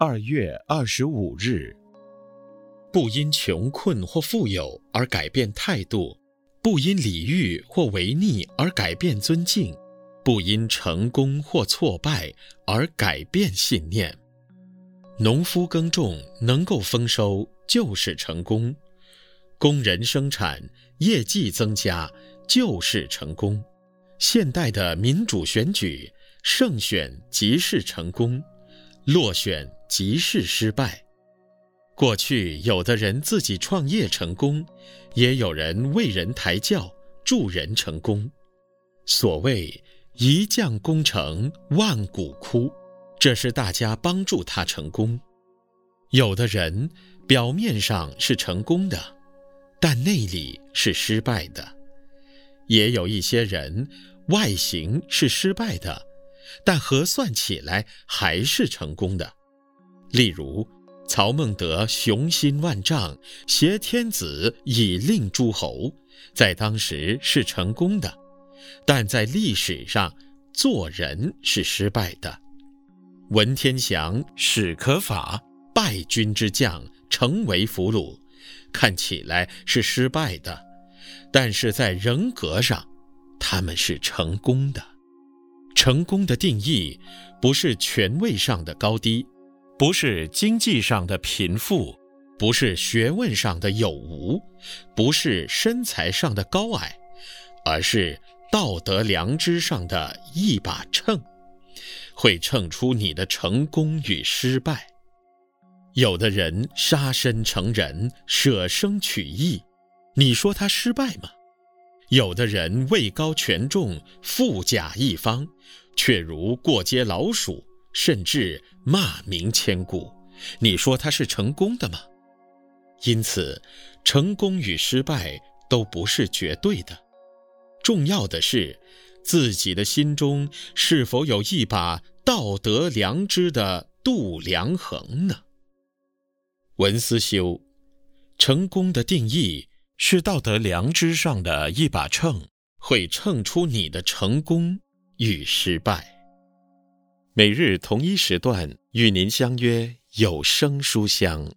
二月二十五日。不因穷困或富有而改变态度，不因礼遇或违逆而改变尊敬，不因成功或挫败而改变信念。农夫耕种能够丰收就是成功，工人生产业绩增加就是成功。现代的民主选举，胜选即是成功，落选即是失败。过去有的人自己创业成功，也有人为人抬轿助人成功。所谓一将功成万骨枯，这是大家帮助他成功。有的人表面上是成功的，但内里是失败的。也有一些人外形是失败的，但核算起来还是成功的。例如，曹孟德雄心万丈，挟天子以令诸侯，在当时是成功的，但在历史上做人是失败的。文天祥史可法败军之将，成为俘虏，看起来是失败的，但是在人格上，他们是成功的。成功的定义不是权位上的高低。不是经济上的贫富，不是学问上的有无，不是身材上的高矮，而是道德良知上的一把秤，会秤出你的成功与失败。有的人杀身成仁，舍生取义，你说他失败吗？有的人位高权重，富甲一方，却如过街老鼠。甚至骂名千古，你说他是成功的吗？因此，成功与失败都不是绝对的，重要的是自己的心中是否有一把道德良知的度量衡呢？文思修，成功的定义是道德良知上的一把秤，会秤出你的成功与失败。每日同一时段与您相约有声书香。